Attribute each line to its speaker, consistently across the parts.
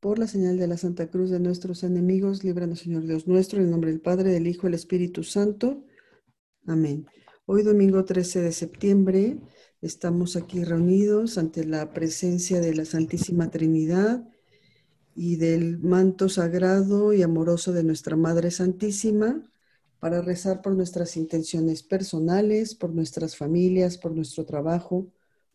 Speaker 1: Por la señal de la Santa Cruz de nuestros enemigos, líbranos, Señor Dios nuestro, en el nombre del Padre, del Hijo del Espíritu Santo. Amén. Hoy, domingo 13 de septiembre, estamos aquí reunidos ante la presencia de la Santísima Trinidad y del manto sagrado y amoroso de nuestra Madre Santísima para rezar por nuestras intenciones personales, por nuestras familias, por nuestro trabajo,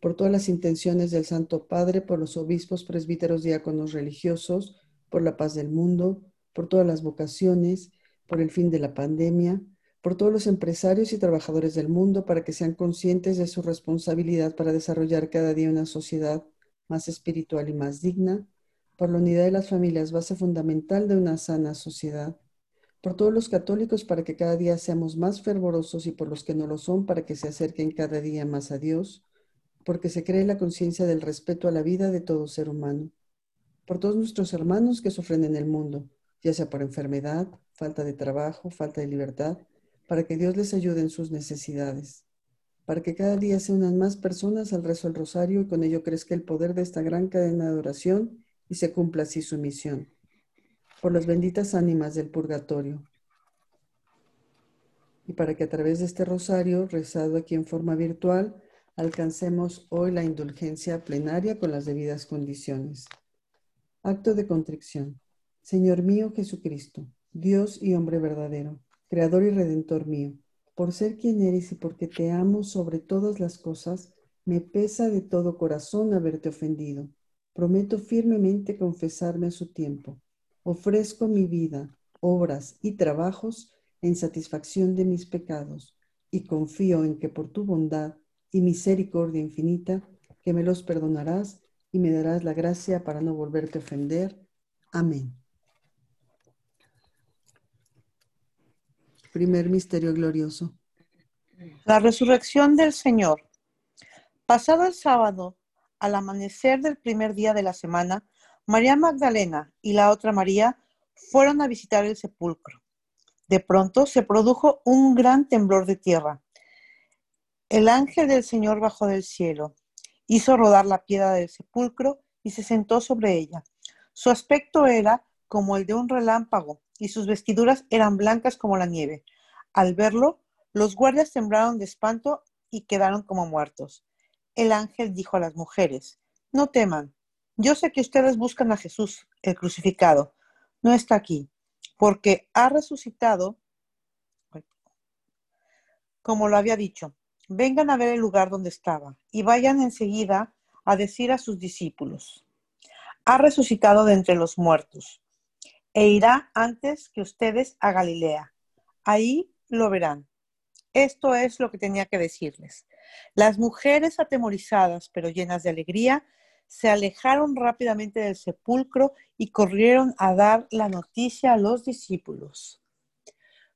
Speaker 1: por todas las intenciones del Santo Padre, por los obispos, presbíteros, diáconos religiosos, por la paz del mundo, por todas las vocaciones, por el fin de la pandemia, por todos los empresarios y trabajadores del mundo para que sean conscientes de su responsabilidad para desarrollar cada día una sociedad más espiritual y más digna, por la unidad de las familias, base fundamental de una sana sociedad, por todos los católicos para que cada día seamos más fervorosos y por los que no lo son para que se acerquen cada día más a Dios, porque se cree la conciencia del respeto a la vida de todo ser humano, por todos nuestros hermanos que sufren en el mundo, ya sea por enfermedad, falta de trabajo, falta de libertad, para que Dios les ayude en sus necesidades, para que cada día se unan más personas al rezo del rosario y con ello crezca el poder de esta gran cadena de oración y se cumpla así su misión. Por las benditas ánimas del purgatorio, y para que a través de este rosario, rezado aquí en forma virtual, alcancemos hoy la indulgencia plenaria con las debidas condiciones. Acto de contrición. Señor mío Jesucristo, Dios y hombre verdadero, Creador y Redentor mío, por ser quien eres y porque te amo sobre todas las cosas, me pesa de todo corazón haberte ofendido. Prometo firmemente confesarme a su tiempo. Ofrezco mi vida, obras y trabajos en satisfacción de mis pecados y confío en que por tu bondad y misericordia infinita, que me los perdonarás y me darás la gracia para no volverte a ofender. Amén. Primer misterio glorioso.
Speaker 2: La resurrección del Señor. Pasado el sábado, al amanecer del primer día de la semana, María Magdalena y la otra María fueron a visitar el sepulcro. De pronto se produjo un gran temblor de tierra el ángel del Señor bajó del cielo, hizo rodar la piedra del sepulcro y se sentó sobre ella. Su aspecto era como el de un relámpago y sus vestiduras eran blancas como la nieve. Al verlo, los guardias temblaron de espanto y quedaron como muertos. El ángel dijo a las mujeres, no teman, yo sé que ustedes buscan a Jesús, el crucificado. No está aquí, porque ha resucitado, como lo había dicho vengan a ver el lugar donde estaba y vayan enseguida a decir a sus discípulos, ha resucitado de entre los muertos e irá antes que ustedes a Galilea. Ahí lo verán. Esto es lo que tenía que decirles. Las mujeres atemorizadas pero llenas de alegría se alejaron rápidamente del sepulcro y corrieron a dar la noticia a los discípulos.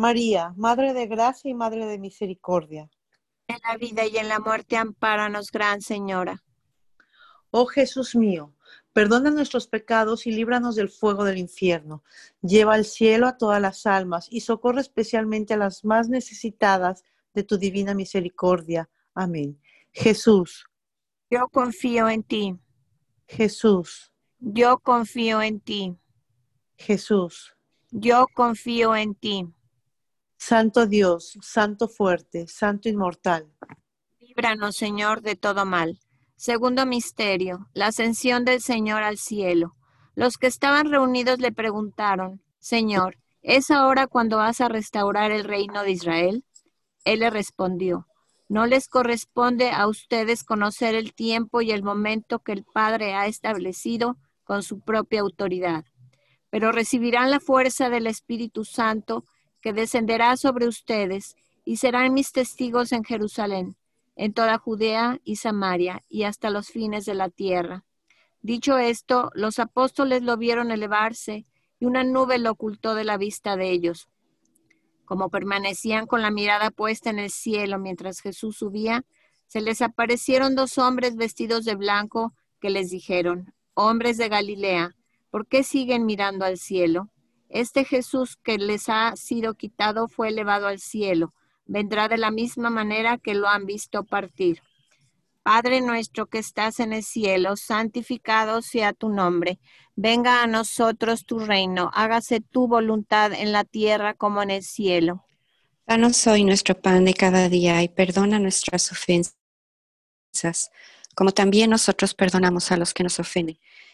Speaker 2: María, Madre de Gracia y Madre de Misericordia.
Speaker 3: En la vida y en la muerte, ampáranos, Gran Señora.
Speaker 2: Oh Jesús mío, perdona nuestros pecados y líbranos del fuego del infierno. Lleva al cielo a todas las almas y socorre especialmente a las más necesitadas de tu divina misericordia. Amén. Jesús,
Speaker 3: yo confío en ti.
Speaker 2: Jesús.
Speaker 3: Yo confío en ti.
Speaker 2: Jesús.
Speaker 3: Yo confío en ti.
Speaker 2: Santo Dios, Santo fuerte, Santo inmortal.
Speaker 3: Líbranos, Señor, de todo mal. Segundo misterio, la ascensión del Señor al cielo. Los que estaban reunidos le preguntaron, Señor, ¿es ahora cuando vas a restaurar el reino de Israel? Él le respondió, no les corresponde a ustedes conocer el tiempo y el momento que el Padre ha establecido con su propia autoridad, pero recibirán la fuerza del Espíritu Santo que descenderá sobre ustedes y serán mis testigos en Jerusalén, en toda Judea y Samaria y hasta los fines de la tierra. Dicho esto, los apóstoles lo vieron elevarse y una nube lo ocultó de la vista de ellos. Como permanecían con la mirada puesta en el cielo mientras Jesús subía, se les aparecieron dos hombres vestidos de blanco que les dijeron, hombres de Galilea, ¿por qué siguen mirando al cielo? Este Jesús que les ha sido quitado fue elevado al cielo, vendrá de la misma manera que lo han visto partir. Padre nuestro que estás en el cielo, santificado sea tu nombre. Venga a nosotros tu reino, hágase tu voluntad en la tierra como en el cielo.
Speaker 4: Danos hoy nuestro pan de cada día y perdona nuestras ofensas, como también nosotros perdonamos a los que nos ofenden.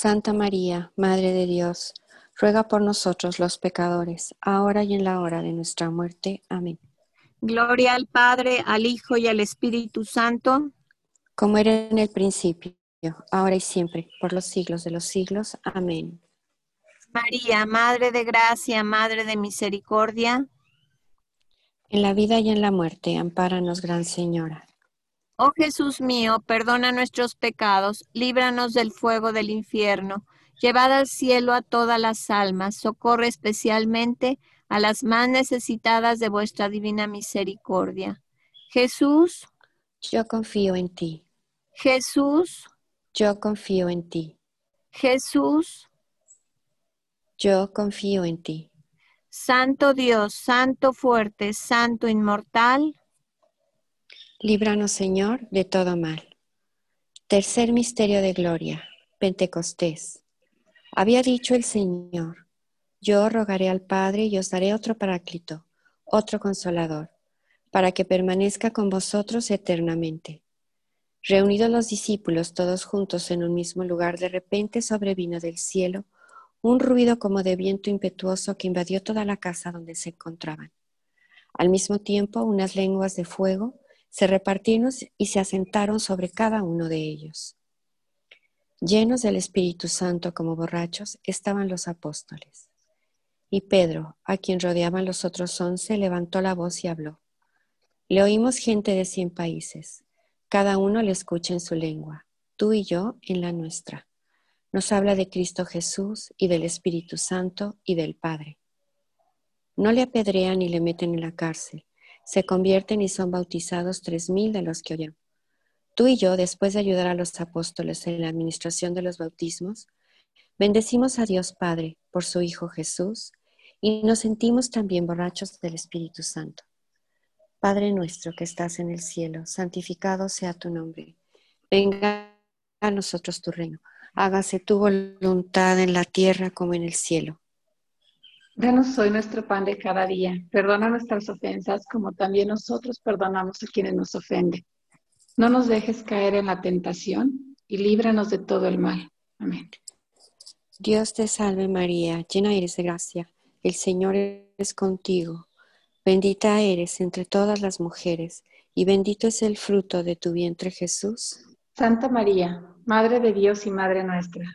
Speaker 4: Santa María, Madre de Dios, ruega por nosotros los pecadores, ahora y en la hora de nuestra muerte. Amén.
Speaker 3: Gloria al Padre, al Hijo y al Espíritu Santo.
Speaker 4: Como era en el principio, ahora y siempre, por los siglos de los siglos. Amén.
Speaker 3: María, Madre de Gracia, Madre de Misericordia.
Speaker 4: En la vida y en la muerte, ampáranos, Gran Señora.
Speaker 3: Oh Jesús mío, perdona nuestros pecados, líbranos del fuego del infierno, llevad al cielo a todas las almas, socorre especialmente a las más necesitadas de vuestra divina misericordia. Jesús,
Speaker 4: yo confío en ti.
Speaker 3: Jesús,
Speaker 4: yo confío en ti.
Speaker 3: Jesús,
Speaker 4: yo confío en ti.
Speaker 3: Santo Dios, Santo fuerte, Santo inmortal.
Speaker 4: Líbranos, Señor, de todo mal. Tercer misterio de gloria, Pentecostés. Había dicho el Señor, yo rogaré al Padre y os daré otro paráclito, otro consolador, para que permanezca con vosotros eternamente. Reunidos los discípulos todos juntos en un mismo lugar, de repente sobrevino del cielo un ruido como de viento impetuoso que invadió toda la casa donde se encontraban. Al mismo tiempo, unas lenguas de fuego se repartieron y se asentaron sobre cada uno de ellos. Llenos del Espíritu Santo como borrachos, estaban los apóstoles. Y Pedro, a quien rodeaban los otros once, levantó la voz y habló. Le oímos gente de cien países. Cada uno le escucha en su lengua, tú y yo en la nuestra. Nos habla de Cristo Jesús y del Espíritu Santo y del Padre. No le apedrean ni le meten en la cárcel. Se convierten y son bautizados tres mil de los que oyó. Tú y yo, después de ayudar a los apóstoles en la administración de los bautismos, bendecimos a Dios Padre por su Hijo Jesús y nos sentimos también borrachos del Espíritu Santo. Padre nuestro que estás en el cielo, santificado sea tu nombre. Venga a nosotros tu reino. Hágase tu voluntad en la tierra como en el cielo.
Speaker 5: Danos hoy nuestro pan de cada día. Perdona nuestras ofensas como también nosotros perdonamos a quienes nos ofenden. No nos dejes caer en la tentación y líbranos de todo el mal. Amén.
Speaker 4: Dios te salve María, llena eres de gracia el Señor es contigo. Bendita eres entre todas las mujeres, y bendito es el fruto de tu vientre Jesús.
Speaker 5: Santa María, Madre de Dios y Madre nuestra,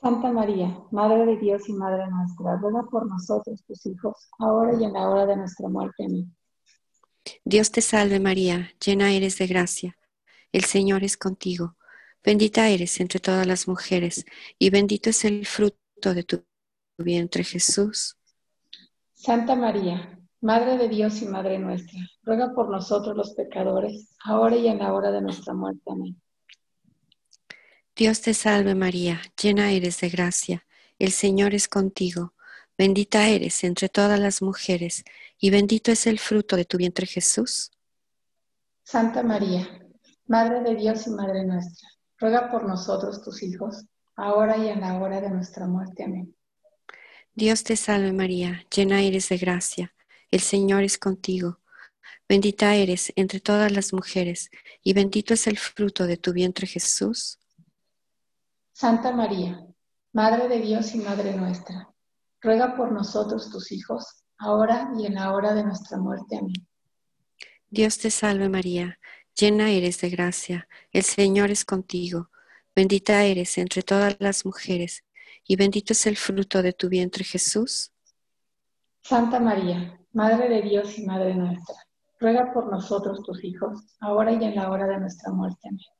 Speaker 5: Santa María, Madre de Dios y Madre nuestra, ruega por nosotros tus hijos, ahora y en la hora de nuestra muerte. Amén.
Speaker 4: Dios te salve María, llena eres de gracia el Señor es contigo. Bendita eres entre todas las mujeres, y bendito es el fruto de tu vientre, Jesús.
Speaker 5: Santa María, Madre de Dios y Madre nuestra, ruega por nosotros los pecadores, ahora y en la hora de nuestra muerte. Amén.
Speaker 4: Dios te salve María, llena eres de gracia, el Señor es contigo. Bendita eres entre todas las mujeres, y bendito es el fruto de tu vientre, Jesús.
Speaker 5: Santa María, Madre de Dios y Madre nuestra, ruega por nosotros tus hijos, ahora y en la hora de nuestra muerte. Amén.
Speaker 4: Dios te salve María, llena eres de gracia, el Señor es contigo. Bendita eres entre todas las mujeres, y bendito es el fruto de tu vientre Jesús.
Speaker 5: Santa María, Madre de Dios y Madre nuestra, ruega por nosotros tus hijos, ahora y en la hora de nuestra muerte. Amén.
Speaker 4: Dios te salve María, llena eres de gracia, el Señor es contigo, bendita eres entre todas las mujeres, y bendito es el fruto de tu vientre Jesús.
Speaker 5: Santa María, Madre de Dios y Madre nuestra, ruega por nosotros tus hijos, ahora y en la hora de nuestra muerte. Amén.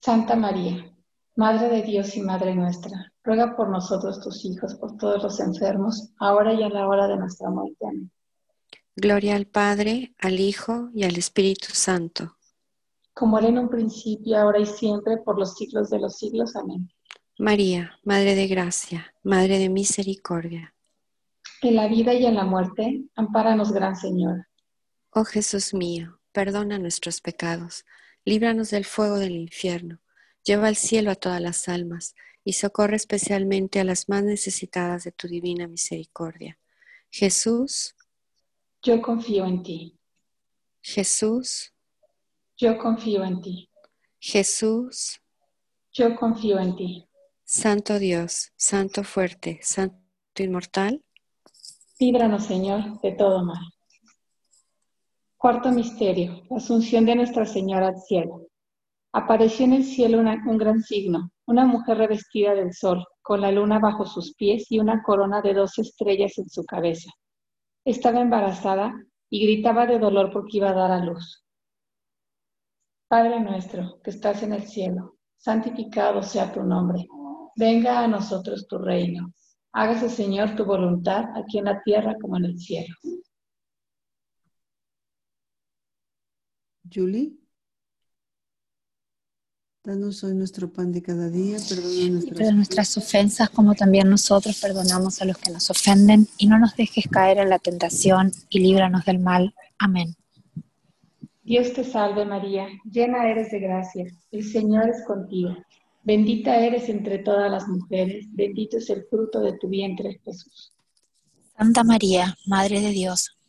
Speaker 5: Santa María, Madre de Dios y Madre nuestra, ruega por nosotros tus hijos, por todos los enfermos, ahora y en la hora de nuestra muerte. Amén.
Speaker 4: Gloria al Padre, al Hijo y al Espíritu Santo
Speaker 5: como era en un principio, ahora y siempre, por los siglos de los siglos. Amén.
Speaker 4: María, Madre de Gracia, Madre de Misericordia.
Speaker 5: En la vida y en la muerte, ampáranos, Gran Señor.
Speaker 4: Oh Jesús mío, perdona nuestros pecados, líbranos del fuego del infierno, lleva al cielo a todas las almas y socorre especialmente a las más necesitadas de tu divina misericordia. Jesús,
Speaker 5: yo confío en ti.
Speaker 4: Jesús,
Speaker 5: yo confío en ti.
Speaker 4: Jesús.
Speaker 5: Yo confío en ti.
Speaker 4: Santo Dios, Santo fuerte, Santo inmortal.
Speaker 5: Líbranos, Señor, de todo mal. Cuarto misterio, la asunción de Nuestra Señora al cielo. Apareció en el cielo un gran signo, una mujer revestida del sol, con la luna bajo sus pies y una corona de dos estrellas en su cabeza. Estaba embarazada y gritaba de dolor porque iba a dar a luz. Padre nuestro que estás en el cielo, santificado sea tu nombre. Venga a nosotros tu reino. Hágase, Señor, tu voluntad aquí en la tierra como en el cielo.
Speaker 1: Julie. Danos hoy nuestro pan de cada día, perdona nuestras,
Speaker 6: nuestras ofensas como también nosotros perdonamos a los que nos ofenden y no nos dejes caer en la tentación y líbranos del mal. Amén.
Speaker 5: Dios te salve María, llena eres de gracia, el Señor es contigo. Bendita eres entre todas las mujeres, bendito es el fruto de tu vientre, Jesús.
Speaker 6: Santa María, Madre de Dios,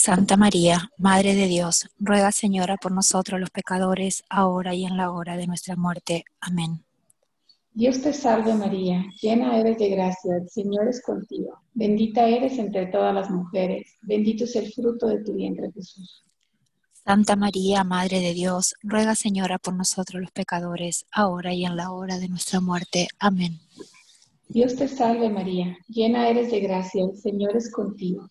Speaker 6: Santa María, Madre de Dios, ruega Señora por nosotros los pecadores, ahora y en la hora de nuestra muerte. Amén.
Speaker 5: Dios te salve María, llena eres de gracia, el Señor es contigo, bendita eres entre todas las mujeres, bendito es el fruto de tu vientre Jesús.
Speaker 6: Santa María, Madre de Dios, ruega Señora por nosotros los pecadores, ahora y en la hora de nuestra muerte. Amén.
Speaker 5: Dios te salve María, llena eres de gracia, el Señor es contigo,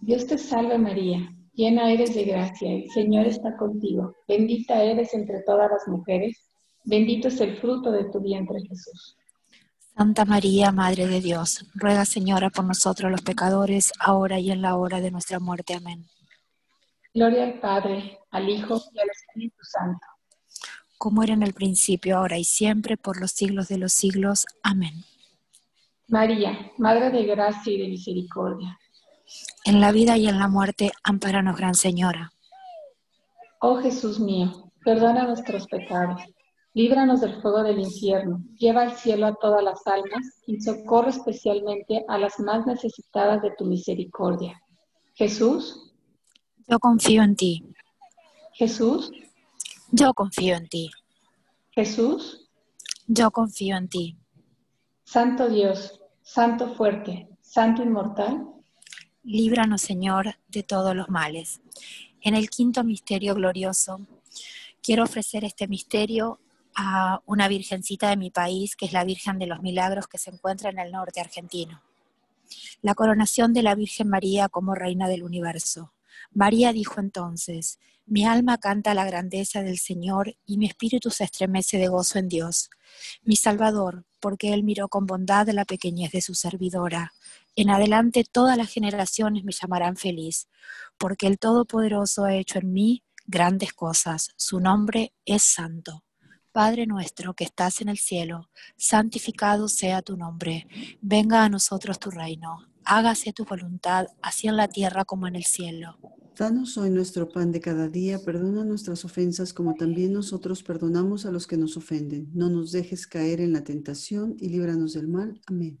Speaker 5: Dios te salve María, llena eres de gracia, el Señor está contigo, bendita eres entre todas las mujeres, bendito es el fruto de tu vientre Jesús.
Speaker 6: Santa María, Madre de Dios, ruega Señora por nosotros los pecadores, ahora y en la hora de nuestra muerte. Amén.
Speaker 5: Gloria al Padre, al Hijo y al Espíritu Santo.
Speaker 6: Como era en el principio, ahora y siempre, por los siglos de los siglos. Amén.
Speaker 5: María, Madre de Gracia y de Misericordia.
Speaker 6: En la vida y en la muerte, amparanos, Gran Señora.
Speaker 5: Oh Jesús mío, perdona nuestros pecados, líbranos del fuego del infierno, lleva al cielo a todas las almas y socorre especialmente a las más necesitadas de tu misericordia. Jesús,
Speaker 6: yo confío en ti.
Speaker 5: Jesús,
Speaker 6: yo confío en ti.
Speaker 5: Jesús,
Speaker 6: yo confío en ti.
Speaker 5: Santo Dios, Santo fuerte, Santo inmortal,
Speaker 6: líbranos Señor de todos los males. En el quinto misterio glorioso, quiero ofrecer este misterio a una virgencita de mi país, que es la Virgen de los Milagros, que se encuentra en el norte argentino. La coronación de la Virgen María como Reina del Universo. María dijo entonces, mi alma canta la grandeza del Señor y mi espíritu se estremece de gozo en Dios, mi Salvador, porque Él miró con bondad la pequeñez de su servidora. En adelante todas las generaciones me llamarán feliz, porque el Todopoderoso ha hecho en mí grandes cosas. Su nombre es santo. Padre nuestro que estás en el cielo, santificado sea tu nombre. Venga a nosotros tu reino. Hágase tu voluntad, así en la tierra como en el cielo.
Speaker 1: Danos hoy nuestro pan de cada día, perdona nuestras ofensas como también nosotros perdonamos a los que nos ofenden. No nos dejes caer en la tentación y líbranos del mal. Amén.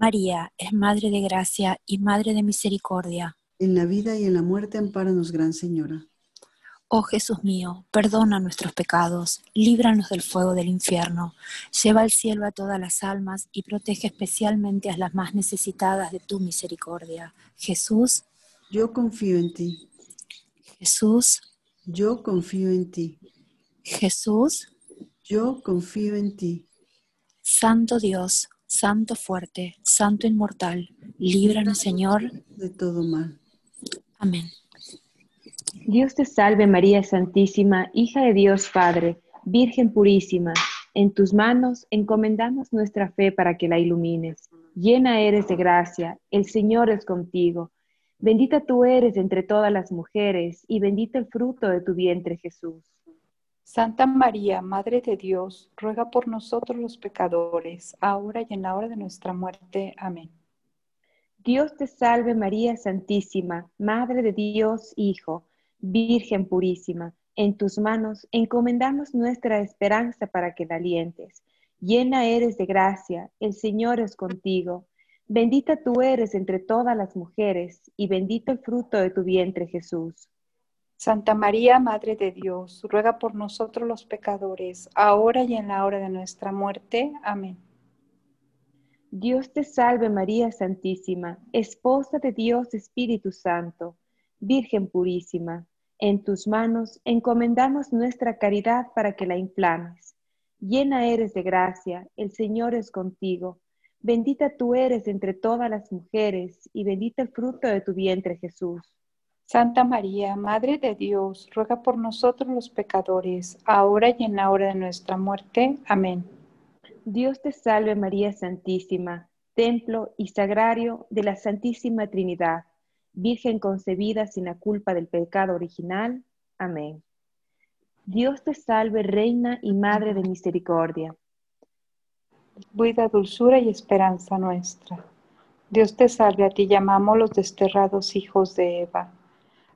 Speaker 6: María es Madre de Gracia y Madre de Misericordia.
Speaker 1: En la vida y en la muerte, ampáranos, Gran Señora.
Speaker 6: Oh Jesús mío, perdona nuestros pecados, líbranos del fuego del infierno, lleva al cielo a todas las almas y protege especialmente a las más necesitadas de tu misericordia. Jesús,
Speaker 1: yo confío en ti.
Speaker 6: Jesús,
Speaker 1: yo confío en ti.
Speaker 6: Jesús,
Speaker 1: yo confío en ti.
Speaker 6: Santo Dios, Santo fuerte, Santo inmortal, líbranos Señor
Speaker 1: de todo mal.
Speaker 6: Amén.
Speaker 7: Dios te salve María Santísima, hija de Dios Padre, Virgen purísima. En tus manos encomendamos nuestra fe para que la ilumines. Llena eres de gracia, el Señor es contigo. Bendita tú eres entre todas las mujeres y bendito el fruto de tu vientre Jesús.
Speaker 8: Santa María, Madre de Dios, ruega por nosotros los pecadores, ahora y en la hora de nuestra muerte. Amén.
Speaker 7: Dios te salve María Santísima, Madre de Dios Hijo Virgen purísima, en tus manos encomendamos nuestra esperanza para que la alientes. Llena eres de gracia, el Señor es contigo. Bendita tú eres entre todas las mujeres, y bendito el fruto de tu vientre Jesús.
Speaker 8: Santa María, Madre de Dios, ruega por nosotros los pecadores, ahora y en la hora de nuestra muerte. Amén.
Speaker 7: Dios te salve María Santísima, Esposa de Dios Espíritu Santo, Virgen purísima en tus manos encomendamos nuestra caridad para que la inflames. Llena eres de gracia, el Señor es contigo. Bendita tú eres entre todas las mujeres y bendito el fruto de tu vientre Jesús.
Speaker 8: Santa María, Madre de Dios, ruega por nosotros los pecadores, ahora y en la hora de nuestra muerte. Amén.
Speaker 7: Dios te salve María Santísima, templo y sagrario de la Santísima Trinidad Virgen concebida sin la culpa del pecado original. Amén. Dios te salve, Reina y Madre de Misericordia.
Speaker 8: Vida, dulzura y esperanza nuestra. Dios te salve, a ti llamamos los desterrados hijos de Eva.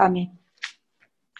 Speaker 8: Amén.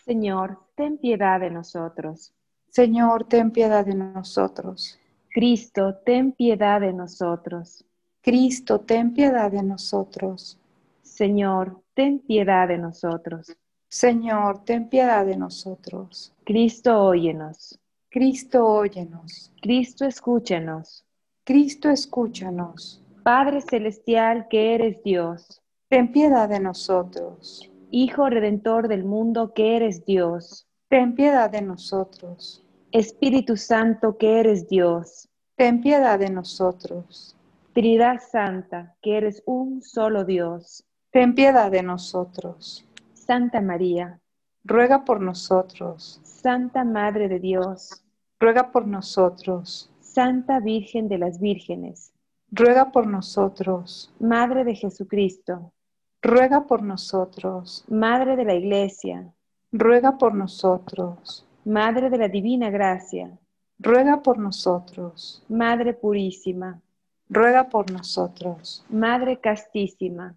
Speaker 7: Señor, ten piedad de nosotros.
Speaker 8: Señor, ten piedad de nosotros.
Speaker 7: Cristo, ten piedad de nosotros.
Speaker 8: Cristo, ten piedad de nosotros.
Speaker 7: Señor, ten piedad de nosotros.
Speaker 8: Señor, ten piedad de nosotros.
Speaker 7: Cristo, óyenos.
Speaker 8: Cristo, óyenos.
Speaker 7: Cristo, escúchanos.
Speaker 8: Cristo, escúchanos.
Speaker 7: Padre celestial que eres Dios.
Speaker 8: Ten piedad de nosotros.
Speaker 7: Hijo redentor del mundo que eres Dios.
Speaker 8: Ten piedad de nosotros.
Speaker 7: Espíritu Santo que eres Dios.
Speaker 8: Ten piedad de nosotros.
Speaker 7: Trinidad Santa que eres un solo Dios.
Speaker 8: Ten piedad de nosotros.
Speaker 7: Santa María.
Speaker 8: Ruega por nosotros.
Speaker 7: Santa Madre de Dios.
Speaker 8: Ruega por nosotros.
Speaker 7: Santa Virgen de las Vírgenes.
Speaker 8: Ruega por nosotros.
Speaker 7: Madre de Jesucristo.
Speaker 8: Ruega por nosotros.
Speaker 7: Madre de la Iglesia.
Speaker 8: Ruega por nosotros.
Speaker 7: Madre de la Divina Gracia.
Speaker 8: Ruega por nosotros.
Speaker 7: Madre Purísima.
Speaker 8: Ruega por nosotros.
Speaker 7: Madre Castísima.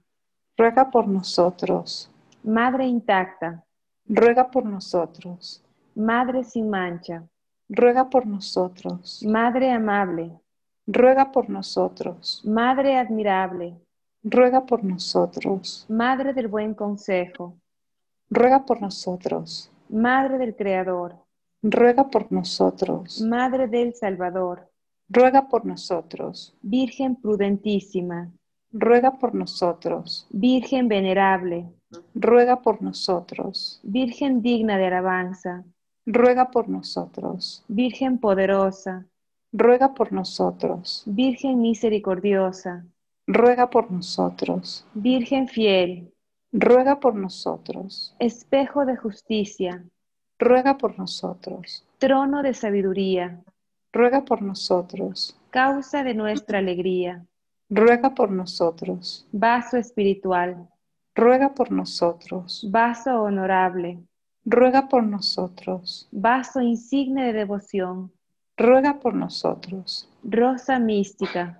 Speaker 8: Ruega por nosotros.
Speaker 7: Madre intacta.
Speaker 8: Ruega por nosotros.
Speaker 7: Madre sin mancha.
Speaker 8: Ruega por nosotros.
Speaker 7: Madre amable.
Speaker 8: Ruega por nosotros.
Speaker 7: Madre admirable.
Speaker 8: Ruega por nosotros.
Speaker 7: Madre del buen consejo.
Speaker 8: Ruega por nosotros.
Speaker 7: Madre del Creador.
Speaker 8: Ruega por nosotros.
Speaker 7: Madre del Salvador.
Speaker 8: Ruega por nosotros.
Speaker 7: Virgen prudentísima.
Speaker 8: Ruega por nosotros.
Speaker 7: Virgen venerable.
Speaker 8: Ruega por nosotros.
Speaker 7: Virgen digna de alabanza.
Speaker 8: Ruega por nosotros.
Speaker 7: Virgen poderosa.
Speaker 8: Ruega por nosotros.
Speaker 7: Virgen misericordiosa.
Speaker 8: Ruega por nosotros.
Speaker 7: Virgen fiel.
Speaker 8: Ruega por nosotros.
Speaker 7: Espejo de justicia.
Speaker 8: Ruega por nosotros.
Speaker 7: Trono de sabiduría.
Speaker 8: Ruega por nosotros.
Speaker 7: Causa de nuestra alegría.
Speaker 8: Ruega por nosotros.
Speaker 7: Vaso espiritual.
Speaker 8: Ruega por nosotros.
Speaker 7: Vaso honorable.
Speaker 8: Ruega por nosotros.
Speaker 7: Vaso insigne de devoción.
Speaker 8: Ruega por nosotros.
Speaker 7: Rosa mística.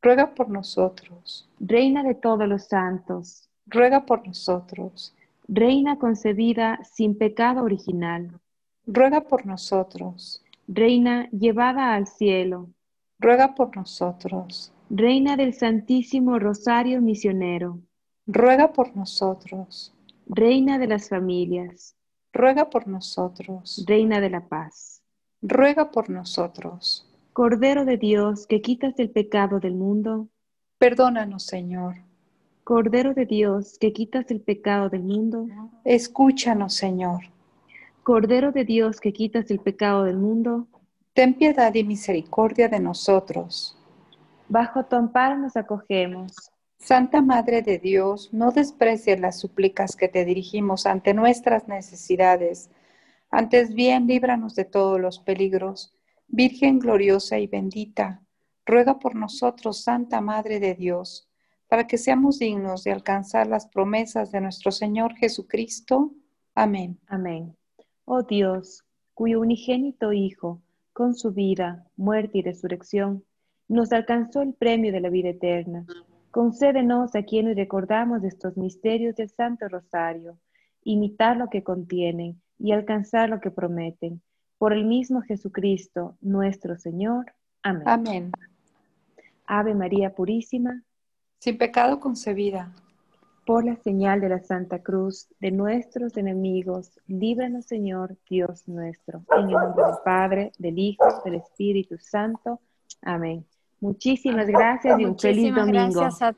Speaker 8: Ruega por nosotros.
Speaker 7: Reina de todos los santos.
Speaker 8: Ruega por nosotros.
Speaker 7: Reina concebida sin pecado original.
Speaker 8: Ruega por nosotros.
Speaker 7: Reina llevada al cielo.
Speaker 8: Ruega por nosotros.
Speaker 7: Reina del Santísimo Rosario Misionero.
Speaker 8: Ruega por nosotros.
Speaker 7: Reina de las familias.
Speaker 8: Ruega por nosotros.
Speaker 7: Reina de la paz.
Speaker 8: Ruega por nosotros.
Speaker 7: Cordero de Dios que quitas el pecado del mundo.
Speaker 8: Perdónanos, Señor.
Speaker 7: Cordero de Dios que quitas el pecado del mundo.
Speaker 8: Escúchanos, Señor.
Speaker 7: Cordero de Dios que quitas el pecado del mundo.
Speaker 8: Ten piedad y misericordia de nosotros.
Speaker 7: Bajo tu amparo nos acogemos.
Speaker 8: Santa Madre de Dios, no desprecies las súplicas que te dirigimos ante nuestras necesidades. Antes bien, líbranos de todos los peligros. Virgen gloriosa y bendita, ruega por nosotros, Santa Madre de Dios, para que seamos dignos de alcanzar las promesas de nuestro Señor Jesucristo. Amén.
Speaker 7: Amén. Oh Dios, cuyo unigénito Hijo, con su vida, muerte y resurrección, nos alcanzó el premio de la vida eterna. Concédenos a quienes recordamos estos misterios del Santo Rosario, imitar lo que contienen y alcanzar lo que prometen. Por el mismo Jesucristo, nuestro Señor. Amén.
Speaker 8: Amén.
Speaker 7: Ave María Purísima,
Speaker 8: Sin pecado concebida.
Speaker 7: por la señal de la Santa Cruz de nuestros enemigos, líbranos Señor Dios nuestro. En el nombre del Padre, del Hijo, del Espíritu Santo. Amén. Muchísimas gracias y un feliz domingo.
Speaker 3: gracias a todos.